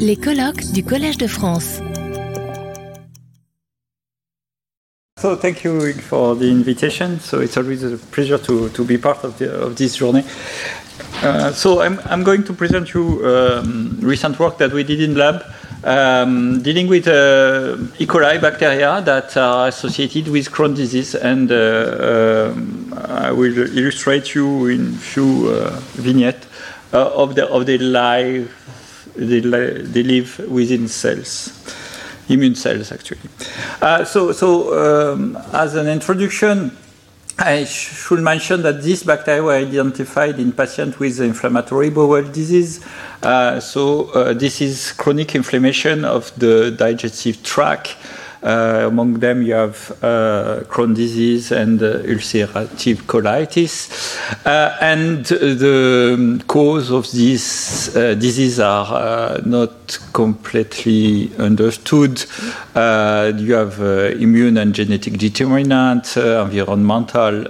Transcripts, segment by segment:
Les colloques du Collège de France. So thank you for the invitation. So it's always a pleasure to, to be part of, the, of this journey. Uh, so I'm, I'm going to present you um, recent work that we did in lab um, dealing with uh, E. coli bacteria that are associated with Crohn's disease, and uh, um, I will illustrate you in few uh, vignettes uh, of the of the life they, they live within cells immune cells actually. Uh, so, so um, as an introduction, I should mention that these bacteria were identified in patients with inflammatory bowel disease. Uh, so uh, this is chronic inflammation of the digestive tract. Uh, among them, you have uh, Crohn's disease and uh, ulcerative colitis. Uh, and the cause of these diseases are not completely understood. you have immune and genetic determinant, environmental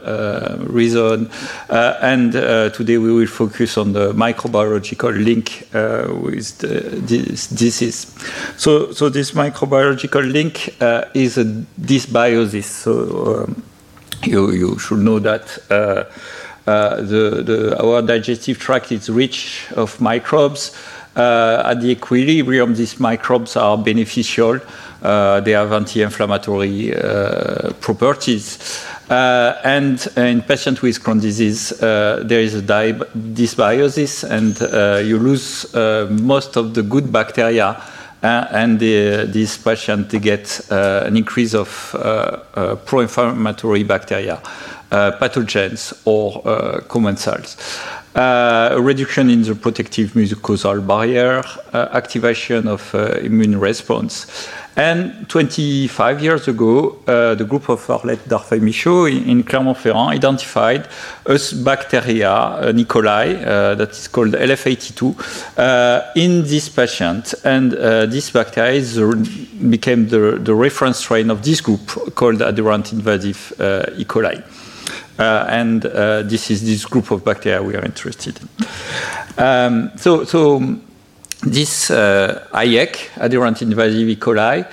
reason, and today we will focus on the microbiological link with the, this disease. So, so this microbiological link uh, is a dysbiosis. So um, you, you should know that uh, uh, the, the, our digestive tract is rich of microbes. at the equilibrium, these microbes are beneficial. they have anti-inflammatory properties. Uh, and uh, in patients with Crohn's disease, uh, there is a dysbiosis, and you lose most of the good bacteria uh, and the, these patients they get uh, an increase of uh, pro-inflammatory bacteria, pathogens, or commensals. Uh, a reduction in the protective mucosal barrier, uh, activation of uh, immune response. And 25 years ago, uh, the group of Arlette Darfay-Michaud in, Clermont-Ferrand identified a bacteria, E. coli, uh, that is called LF82, uh, in this patient. And this bacteria became the reference strain of this group called adherent invasive E. coli. Uh, and uh, this is this group of bacteria we are interested in. Um, so, so this uh, IEC, adherent invasive E. coli,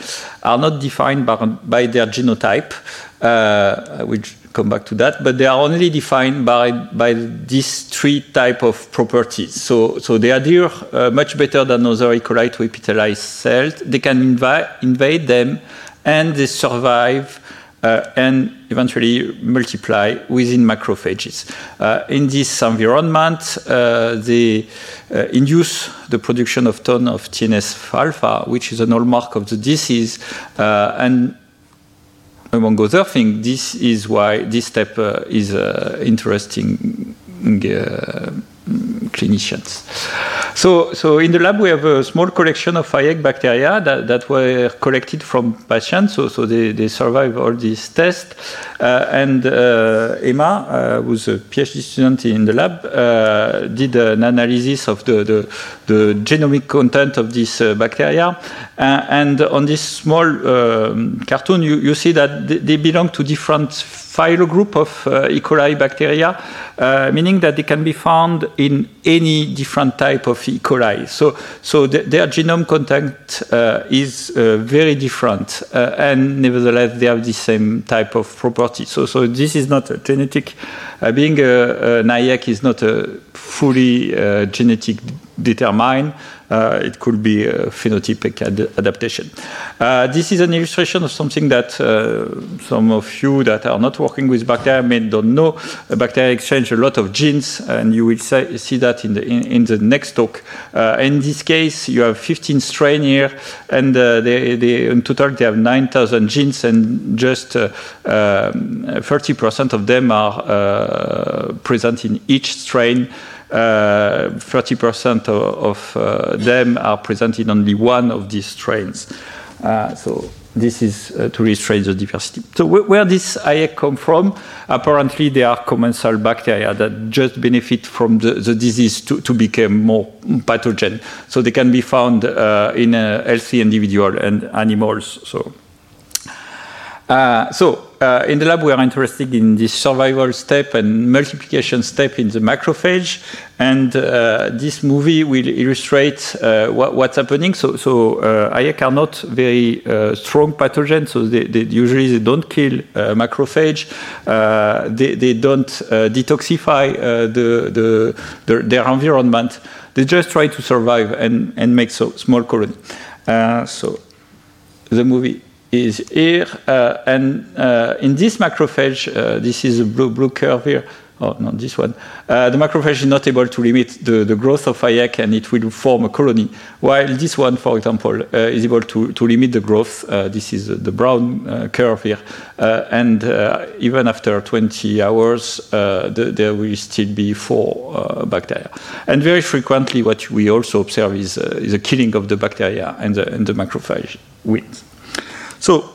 are not defined by, by their genotype. Uh, will come back to that, but they are only defined by, by these three type of properties. So, so they adhere uh, much better than other E. coli to epithelial cells. They can invi- invade them, and they survive uh, and eventually multiply within macrophages. Uh, in this environment, uh, they uh, induce the production of ton of TNF-alpha, which is an hallmark of the disease, uh, and among other things, this is why this step uh, is interesting clinicians. So, so in the lab, we have a small collection of IEC bacteria that, that were collected from patients. So, so they, they survive all these tests. Uh, and uh, Emma, uh, who's a PhD student in the lab, uh, did an analysis of the, the, the genomic content of this uh, bacteria. Uh, and on this small um, cartoon, you, you see that they belong to different phylogroup of uh, E. coli bacteria, uh, meaning that they can be found in any different type of E. coli. So, so the, their genome content uh, is uh, very different, uh, and nevertheless they have the same type of property. So, so this is not a genetic. Uh, being a, IEC is not a fully genetic determined. Uh, it could be a phenotypic ad adaptation. Uh, this is an illustration of something that uh, some of you that are not working with bacteria may don't know. bacteria exchange a lot of genes, and you will say, see that in the, in, in the next talk. in this case, you have 15 strains here, and they, they, in total they have 9,000 genes, and just 30% um, of them are present in each strain. 30% uh, of, uh, them are present in only one of these strains. Uh, so this is uh, to illustrate the diversity. So wh where this IEC come from? Apparently, they are commensal bacteria that just benefit from the, the disease to, to become more pathogen. So they can be found uh, in a healthy individual and animals. So, uh, so uh, in the lab, we are interested in this survival step and multiplication step in the macrophage. And uh, this movie will illustrate uh, what, what's happening. So, so uh, IEC are not very uh, strong pathogens. So they, they, usually they don't kill uh, macrophage. they, they don't detoxify the, the, the, their environment. They just try to survive and, and make so small colony. so the movie is here. Uh, and uh, in this macrophage, uh, this is a blue, blue curve here. Oh, not this one. Uh, the macrophage is not able to limit the, the growth of IAC and it will form a colony. While this one, for example, uh, is able to, to limit the growth. Uh, this is the brown curve here. and even after 20 hours, the, there will still be four bacteria. And very frequently, what we also observe is, is a killing of the bacteria and the, and the macrophage wins. So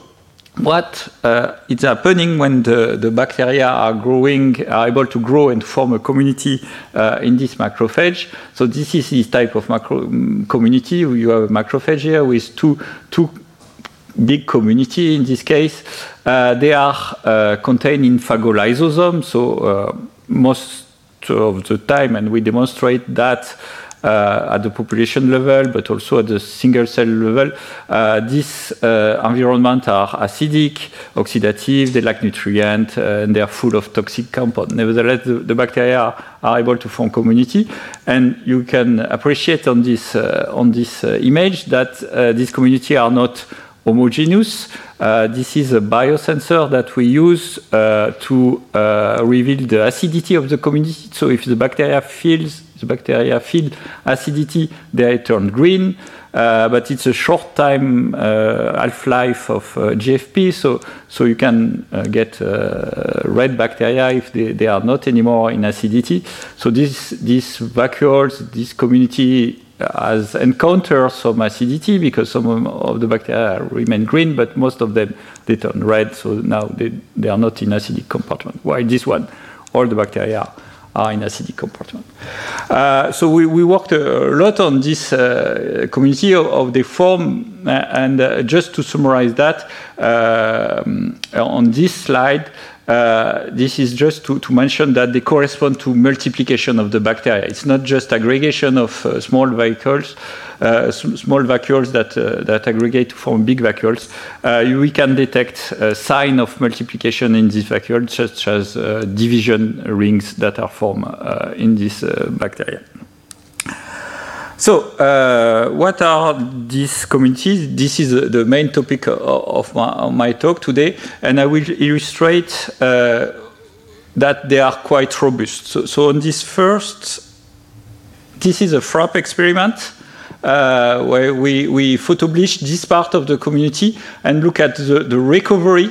what uh, is happening when the, the, bacteria are growing, are able to grow and form a community uh, in this macrophage. So this is this type of macro mm, community. You have a macrophage here with two, two big community in this case. Uh, they are uh, contained in phagolysosome. So uh, most of the time, and we demonstrate that at the population level, but also at the single cell level. Uh, these uh, environments are acidic, oxidative, they lack nutrients, and they are full of toxic compounds. Nevertheless, the, the bacteria are able to form community, and you can appreciate on this on this image that these community are not homogeneous. Uh, this is a biosensor that we use uh, to uh, reveal the acidity of the community. So if the bacteria feels the bacteria feel acidity, they turn green. Uh, but it's a short time uh, half-life of uh, GFP, so so you can uh, get uh, red bacteria if they, they are not anymore in acidity. So this these vacuoles, this community has encountered some acidity because some of the bacteria remain green, but most of them they turn red. So now they, they are not in acidic compartment. While this one, all the bacteria are in acidic compartment. Uh, so we, we, worked a lot on this uh, community of, of, the form, uh, and uh, just to summarize that, um, on this slide, uh, this is just to, to, mention that they correspond to multiplication of the bacteria. It's not just aggregation of uh, small vacuoles, uh, small vacuoles that, uh, that aggregate to form big vacuoles. Uh, we can detect a sign of multiplication in these vacuoles, such as division rings that are formed in this bacteria. So, uh, what are these communities? This is the main topic of my, of my talk today, and I will illustrate uh, that they are quite robust. So, so, on this first, this is a FRAP experiment. Uh, where we, we photoblish this part of the community and look at the, the recovery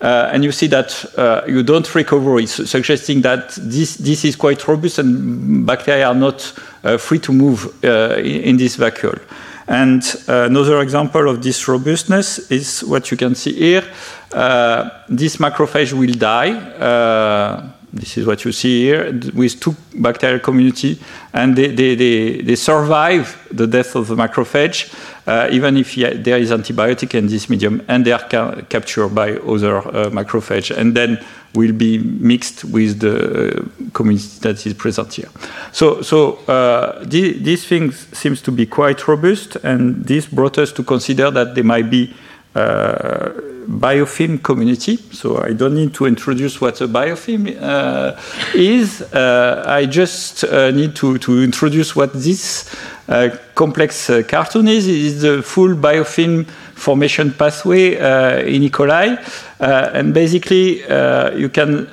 uh, and you see that uh, you don't recover it, suggesting that this, this is quite robust and bacteria are not free to move uh, in, this vacuole. And uh, another example of this robustness is what you can see here. Uh, this macrophage will die this is what you see here with two bacterial community, and they, they, they, they survive the death of the macrophage, uh, even if there is antibiotic in this medium, and they are ca captured by other uh, macrophage, and then will be mixed with the uh, community that is present here. So, so uh, thing seems to be quite robust, and this brought us to consider that there might be biofilm community. So I don't need to introduce what a biofilm uh, is. Uh, I just uh, need to, to introduce what this uh, complex uh, cartoon is. It is the full biofilm formation pathway in E. coli. and basically, you can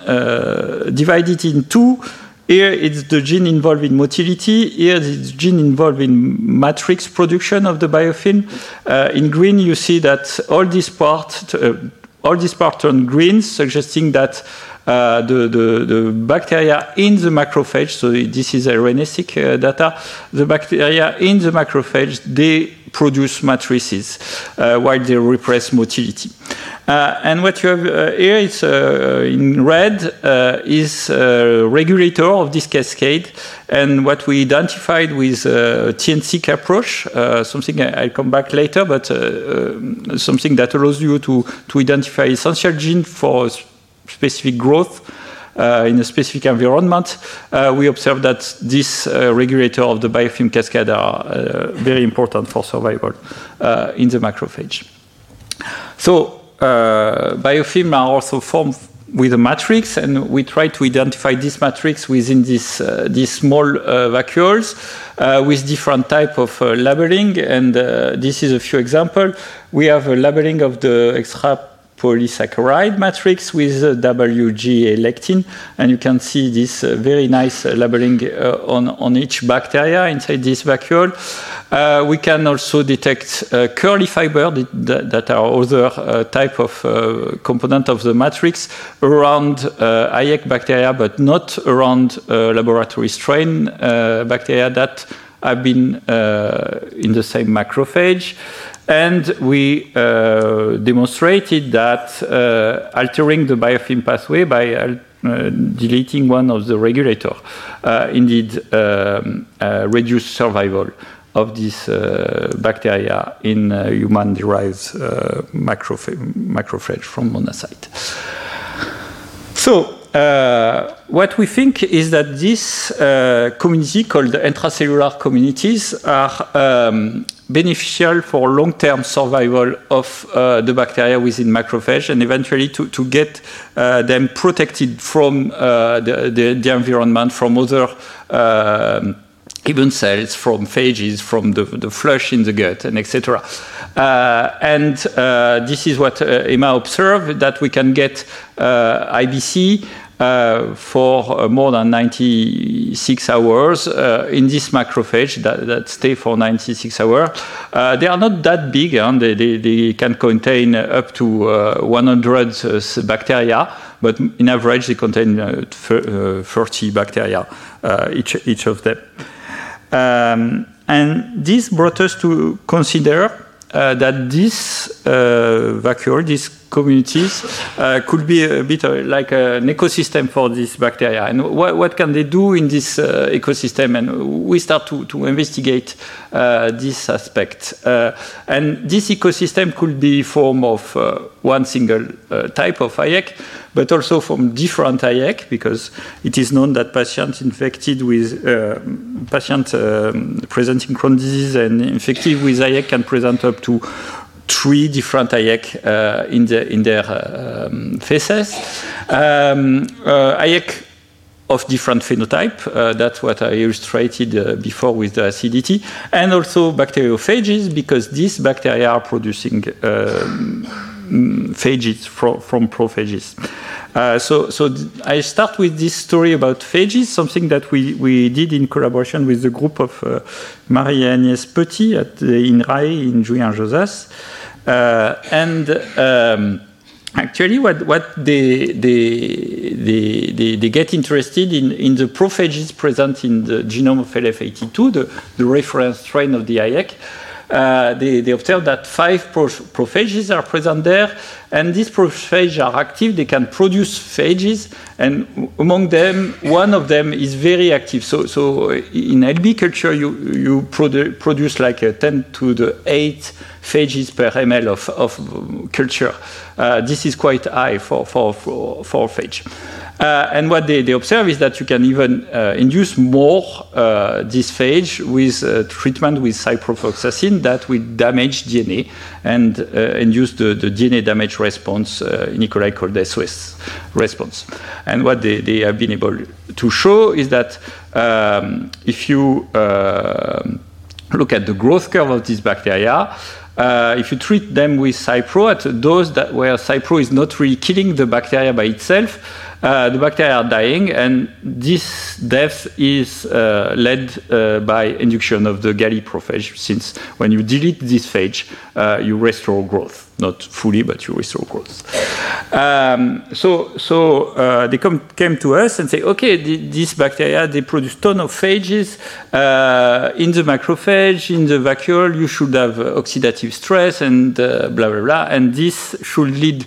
divide it in two. Here it's the gene involved in motility. Here it's gene involved in matrix production of the biofilm. Uh, in green, you see that all these parts, uh, all these parts turn green, suggesting that uh, the, the, the, bacteria in the macrophage, so this is RNA-seq uh, data, the bacteria in the macrophage, they produce matrices uh, while they repress motility. Uh, and what you have uh, here is uh, in red uh, is a regulator of this cascade. And what we identified with a TNSeq approach, something I, will come back later, but something that allows you to, to identify essential gene for specific growth in a specific environment, uh, we observe that this uh, regulator of the biofilm cascade are very important for survival in the macrophage. So biofilm are also formed with a matrix, and we try to identify this matrix within this, uh, these small uh, vacuoles uh, with different type of labeling. And this is a few examples. We have a labeling of the extra polysaccharide matrix with WGA lectin. And you can see this uh, very nice uh, labeling uh, on, on each bacteria inside this vacuole. Uh, we can also detect uh, curly fiber that, that are other uh, type of component of the matrix around IEC bacteria, but not around laboratory strain bacteria that have been in the same macrophage. And we uh, demonstrated that uh, altering the biofilm pathway by uh, deleting one of the regulators uh, indeed um, uh, reduce survival of this uh, bacteria in human-derived macrophage from monocyte. So uh, what we think is that this uh, community called intracellular communities are um, beneficial for long-term survival of uh, the bacteria within macrophage and eventually to, to get uh, them protected from uh, the, the, the, environment, from other um, even cells, from phages, from the, the flush in the gut, and etc. Uh, and uh, this is what uh, Emma observed, that we can get IBC for uh, more than 96 hours uh, in this macrophage that, that, stay for 96 hours. Uh, they are not that big, and they, they, they, can contain up to uh, 100 bacteria, but in average they contain 30 bacteria, each, each of them. Um, and this brought us to consider that this vacuole, this communities uh, could be a bit uh, like an ecosystem for this bacteria. And what, what can they do in this uh, ecosystem? And we start to, to investigate uh, this aspect. Uh, and this ecosystem could be form of uh, one single type of IEC, but also from different IEC, because it is known that patients infected with patients um, presenting Crohn's disease and infected with IEC can present up to three different IEC uh, in, the, in their uh, um, faces. Um, uh, IEC of different phenotype. Uh, that's what I illustrated uh, before with the acidity. And also bacteriophages, because these bacteria are producing um, phages from, from prophages. Uh, so, so I start with this story about phages, something that we, we did in collaboration with the group of uh, Marie-Agnès Petit at the INRAE in Julian-Josas. Uh, and um, actually what, what they, they, they, they, they get interested in, in the prophages present in the genome of LF82, the, the reference strain of the IEC, uh, Uh, they, they observe that five prophages are present there, and these prophages are active. They can produce phages, and among them, one of them is very active. So, so in LB culture, you, you produ produce like a 10 to the 8 phages per ml of, of culture. Uh, this is quite high for, for, for, for phage. Uh, and what they, they, observe is that you can even uh, induce more uh, this phage with uh, treatment with ciprofloxacin that will damage DNA and uh, induce the, the, DNA damage response uh, called SOS response. And what they, they, have been able to show is that um, if you look at the growth curve of these bacteria, uh, if you treat them with Cipro at a dose that where Cipro is not really killing the bacteria by itself, uh, the bacteria are dying, and this death is uh, led uh, by induction of the galliprophage, since when you delete this phage, uh, you restore growth. Not fully, but you restore growth. Um, so so uh, they come, came to us and say, okay, the, these bacteria, they produce ton of phages uh, in the macrophage, in the vacuole, you should have oxidative stress and blah, blah, blah, and this should lead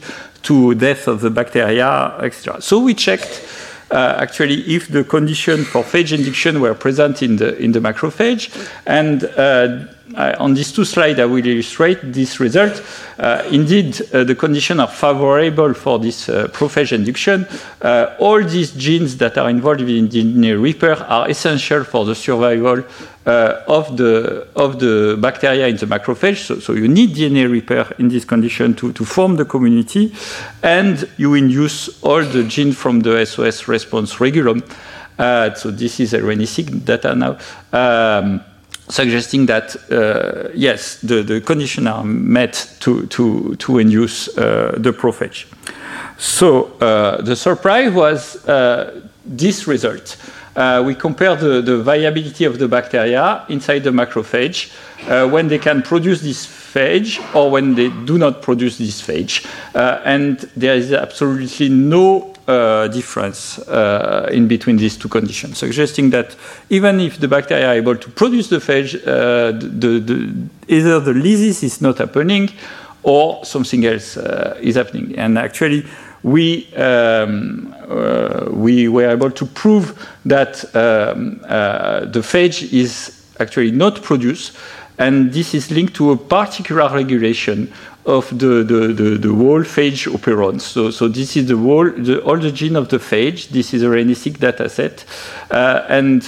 to death of the bacteria, etc. So we checked uh, actually if the condition for phage induction were present in the in the macrophage, and uh, I, on these two slides I will illustrate this result. Uh, indeed, uh, the conditions are favorable for this uh, prophage induction. Uh, all these genes that are involved in DNA repair are essential for the survival uh, of the of the bacteria in the macrophage. So, so, you need DNA repair in this condition to, to form the community, and you induce all the genes from the SOS response regulome. Uh, so this is a RNA-seq data now. Um, suggesting that uh, yes, the, the conditions are met to, to, to induce uh, the prophage. So uh, the surprise was this result uh, we compare the, the, viability of the bacteria inside the macrophage uh, when they can produce this phage or when they do not produce this phage. Uh, and there is absolutely no uh, difference uh, in between these two conditions, suggesting that even if the bacteria are able to produce the phage, uh, the, the, either the lysis is not happening or something else is happening. And actually, we, um, uh, we were able to prove that um, uh, the phage is actually not produced, and this is linked to a particular regulation of the, the, the, the whole phage operons. So, so this is the whole, the, all the gene of the phage. This is a RNA-seq data set. Uh, and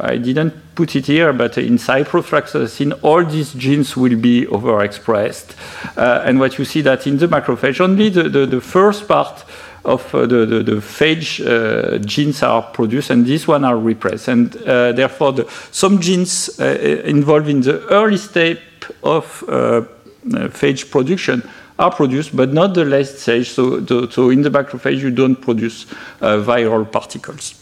I didn't put it here, but in ciprofloxacin, all these genes will be overexpressed. Uh, and what you see that in the macrophage, only the, the, the first part of uh, the, the, the, phage uh, genes are produced, and these one are repressed. And uh, therefore, the, some genes involved in the early step of phage production are produced, but not the late stage. So, so in the macrophage, you don't produce uh, viral particles.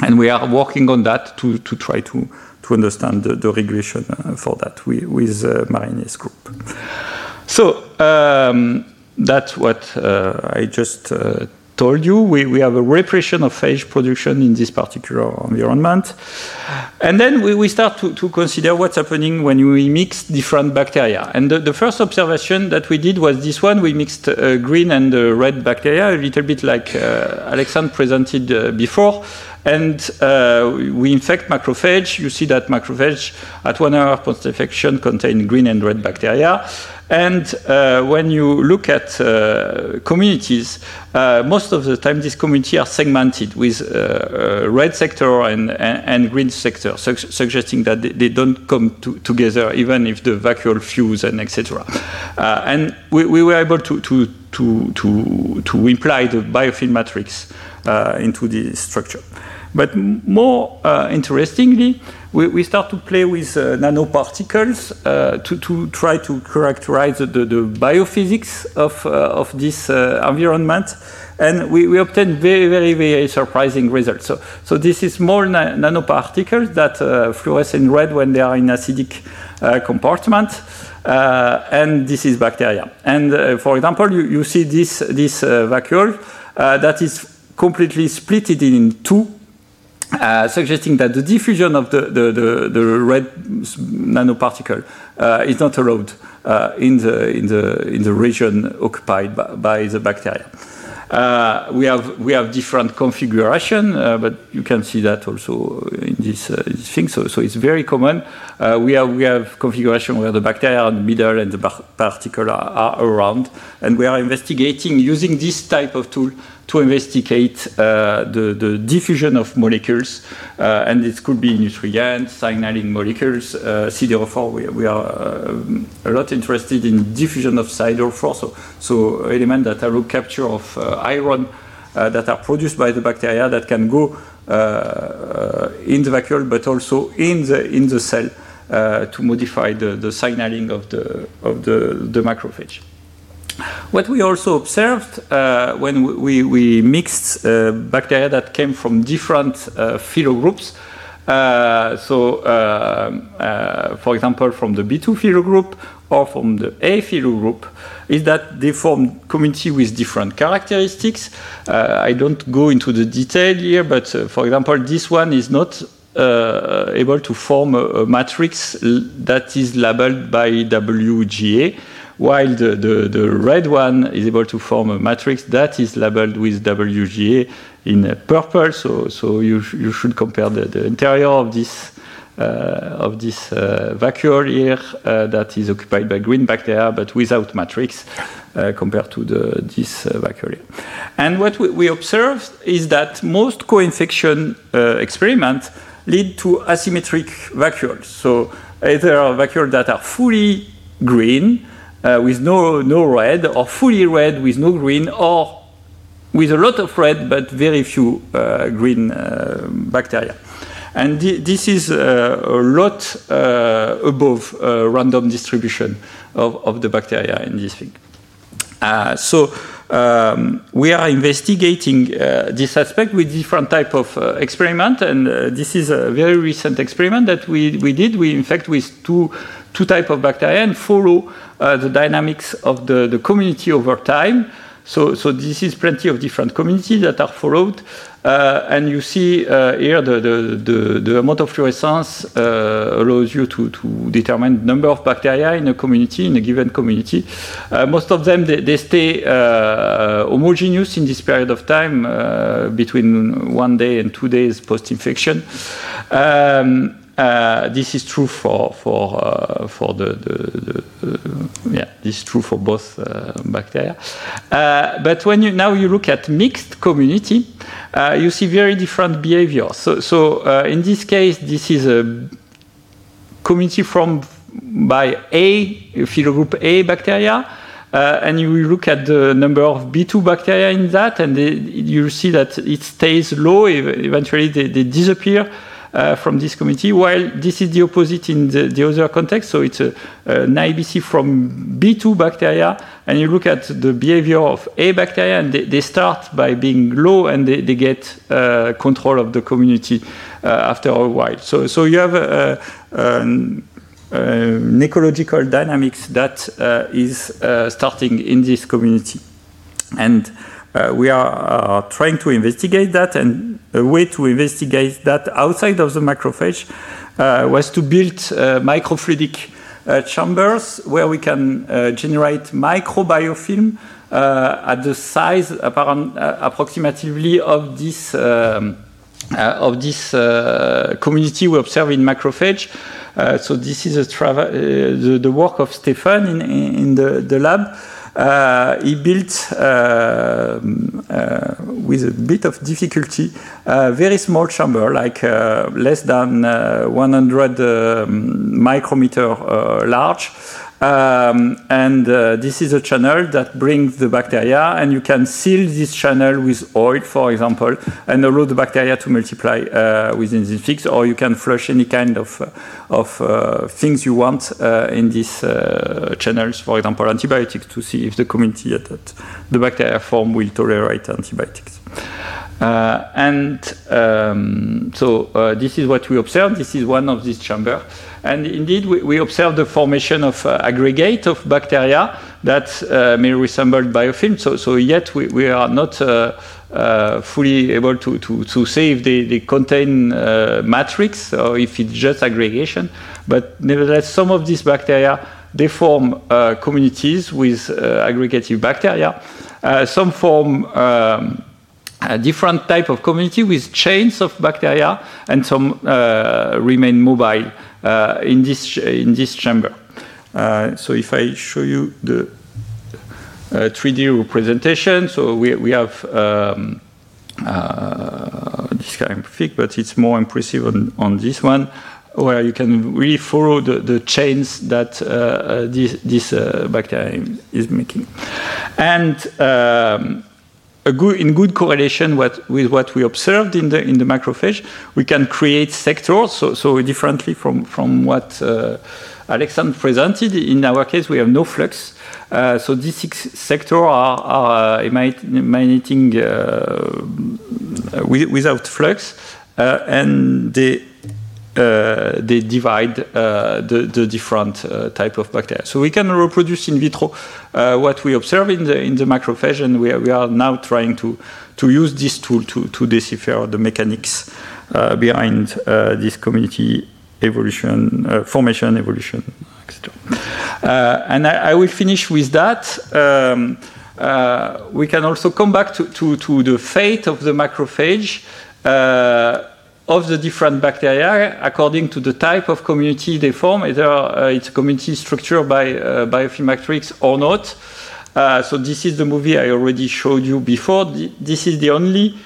And we are working on that to, to try to, to understand the, the regulation uh, for that with, with uh, Marine's group. So um, that's what uh, I just uh, told you, we, we have a repression of phage production in this particular environment. And then we, we start to, to consider what's happening when we mix different bacteria. And the, the first observation that we did was this one. We mixed uh, green and uh, red bacteria, a little bit like uh, Alexandre presented uh, before. And uh, we infect macrophage. You see that macrophage at one hour post-infection contain green and red bacteria. And uh, when you look at uh, communities, uh, most of the time these communities are segmented with uh, uh, red sector and, and, and green sector, su suggesting that they, they don't come to, together even if the vacuole fuse and etc. Uh, and we, we, were able to, to, to, to, to imply the biofilm matrix into the structure. But more interestingly, we, we start to play with uh, nanoparticles uh, to, to try to characterize the, the, biophysics of, uh, of this uh, environment. And we, we obtain very, very, very surprising results. So, so this is small na nanoparticles that uh, fluoresce in red when they are in acidic uh, compartment. And this is bacteria. And for example, you, you see this, this vacuole that is completely split in two uh, suggesting that the diffusion of the, the, the, the red nanoparticle uh, is not allowed uh, in, the, in, the, in the region occupied by, by the bacteria. Uh, we have we have different configuration, uh, but you can see that also in this, uh, thing. So, so it's very common. We have we have configuration where the bacteria are in the middle and the particle are, around, and we are investigating using this type of tool to investigate uh, the, the diffusion of molecules, uh, and it could be nutrients, signaling molecules, uh, CDR4. We, we are uh, a lot interested in diffusion of CDR4, so, so elements that allow capture of uh, iron uh, that are produced by the bacteria that can go in the vacuole, but also in the in the cell to modify the, the signaling of the of the, the macrophage. What we also observed uh, when we, we mixed uh, bacteria that came from different uh, phylogroups, uh, so uh, for example from the B2 phylogroup or from the A phylogroup, is that they form community with different characteristics. I don't go into the detail here, but for example, this one is not uh, able to form a, a, matrix that is labeled by WGA, while the, the, the, red one is able to form a matrix that is labeled with WGA in purple. So, so you, you should compare the, the interior of this uh, of this uh, vacuole here uh, that is occupied by green bacteria, but without matrix uh, compared to the, this uh, vacuole. And what we, we observed is that most co-infection uh, experiments lead to asymmetric vacuoles. So either vacuoles that are fully green uh, with no, no red, or fully red with no green, or with a lot of red but very few uh, green uh, bacteria. And this is uh, a lot uh, above random distribution of, of the bacteria in this thing. so um, we are investigating this aspect with different type of experiment, and this is a very recent experiment that we, we did. We infect with two two type of bacteria and follow uh, the dynamics of the, the community over time. So, so this is plenty of different communities that are followed. Uh, and you see uh, here the, the, the, the, amount of fluorescence uh, allows you to, to determine number of bacteria in a community, in a given community. Uh, most of them, they, they stay uh, homogeneous in this period of time, between one day and two days post-infection. Um, uh, this is true for for uh, for the, the, the uh, yeah this is true for both uh, bacteria. Uh, but when you now you look at mixed community, uh, you see very different behavior. So so in this case, this is a community from by A phylogroup A bacteria. and you look at the number of B2 bacteria in that, and they, you see that it stays low. Eventually, they, they disappear uh, from this community, while this is the opposite in the, the other context. So it's a, an IBC from B2 bacteria, and you look at the behavior of A bacteria, and they, they start by being low, and they, they get uh, control of the community uh, after a while. So, so you have a, an, an ecological dynamics that uh, is uh, starting in this community. And uh, we are trying to investigate that, and a way to investigate that outside of the macrophage uh, was to build uh, microfluidic chambers where we can generate microbiofilm at the size approximately of this um, of this community we observe in macrophage. Uh, so this is uh, the, the, work of Stefan in, in the, the lab. Uh, he built uh, uh, with a bit of difficulty a very small chamber, like less than 100 um, micrometer large. Um, and uh, this is a channel that brings the bacteria, and you can seal this channel with oil, for example, and allow the bacteria to multiply uh, within this fix, or you can flush any kind of, uh, of uh, things you want uh, in these uh, channels, for example, antibiotics, to see if the community that the bacteria form will tolerate antibiotics. and um, so this is what we observed. This is one of these chambers. And indeed, we, we observe the formation of uh, aggregate of bacteria that uh, may resemble biofilm. So, so yet we, we are not uh, uh fully able to, to, to say if they, they contain uh, matrix or if it's just aggregation. But nevertheless, some of these bacteria, they form uh, communities with aggregative bacteria. some form um, a different type of community with chains of bacteria, and some remain mobile. Uh, in this in this chamber. Uh, so if I show you the 3D uh, representation, so we we have. Um, this kind of thick, but it's more impressive on, on this one where you can really follow the, the chains that uh, this, this uh, bacteria is making. And um, good, in good correlation what, with what we observed in the, in the macrophage, we can create sectors, so, so differently from, from what uh, Alexandre presented, in our case, we have no flux. Uh, so these six sectors are, are uh, emanating uh, without flux, uh, and they uh, they divide uh, the, the, different uh, type of bacteria. So we can reproduce in vitro what we observe in the in the macrophage, and we are, we are now trying to to use this tool to to decipher the mechanics behind this community evolution, formation, evolution, etc. and I, I, will finish with that. Um, uh, we can also come back to, to, to, the fate of the macrophage. Of the different bacteria according to the type of community they form, either uh, it's a community structured by uh, biofilm matrix or not. Uh, so this is the movie I already showed you before. This is the only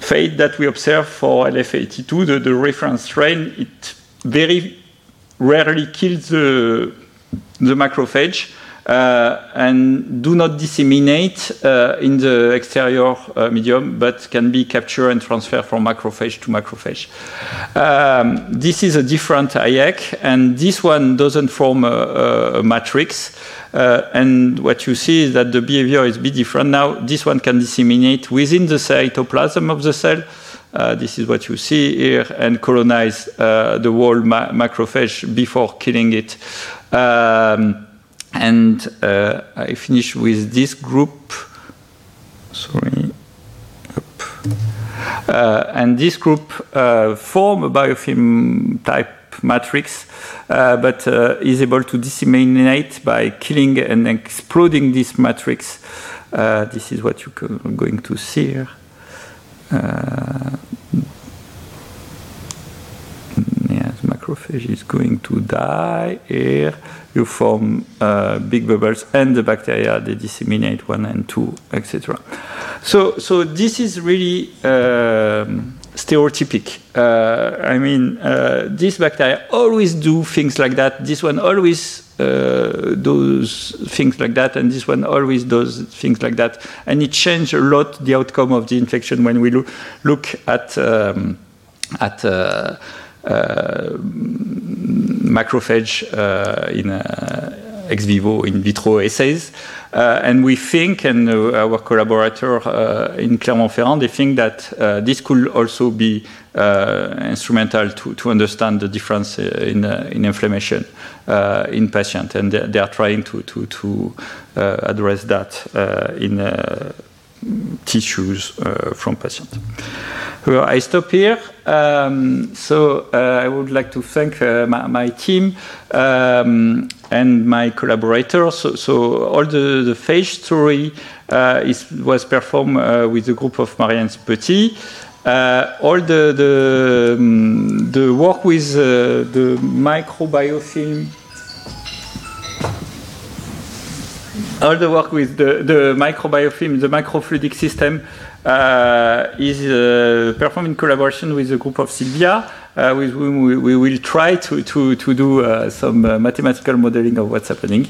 fate that we observe for LF82, the, the reference strain. It very rarely kills the, the macrophage and do not disseminate uh, in the exterior uh, medium, but can be captured and transferred from macrophage to macrophage. Um, this is a different IAC, and this one doesn't form a, a matrix. Uh, and what you see is that the behavior is a bit different. Now, this one can disseminate within the cytoplasm of the cell. Uh, this is what you see here, and colonize uh, the whole ma macrophage before killing it. Um, and uh, I finish with this group. Sorry. Uh, and this group uh, form a biofilm type matrix, uh, but uh, is able to disseminate by killing and exploding this matrix. Uh, this is what you're going to see here. yes, macrophage is going to die here you form uh, big bubbles and the bacteria they disseminate one and two etc so so this is really um, stereotypic. Uh, i mean uh, these bacteria always do things like that. This one always uh, does things like that and this one always does things like that. And it changed a lot the outcome of the infection when we lo look at um, at uh, Uh, macrophage uh, in uh, ex vivo, in vitro assays. Uh, and we think, and uh, our collaborator in Clermont-Ferrand, they think that this could also be instrumental to, to understand the difference in, in inflammation in patients. And they, they, are trying to, to, to address that in tissues uh, from patients. Well, I stop here. Um, so uh, I would like to thank uh, my, my, team um, and my collaborators. So, so all the, the phage story uh, is, was performed uh, with the group of Marianne Petit. Uh, all the, the, um, the work with the microbiofilm all the work with the, the microbiofilm, the microfluidic system, uh, is uh, performed in collaboration with a group of Sylvia, uh, with whom we, we, will try to, to, to do uh, some uh, mathematical modeling of what's happening.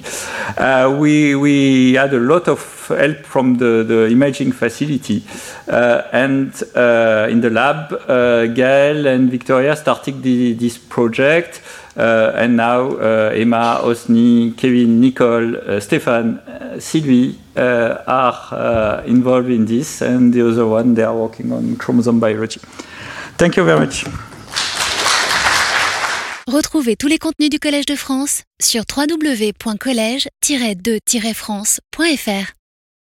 Uh, we, we had a lot of help from the, imaging facility. and in the lab, Gael and Victoria started the, this project. Uh, and now uh, Emma, Osni, Kevin, Nicole, uh, Stefan, Sylvie are involved in this, and the other one, they are working on chromosome biology. Thank you very much. Retrouvez tous les contenus du Collège de France sur www.colège-2-france.fr.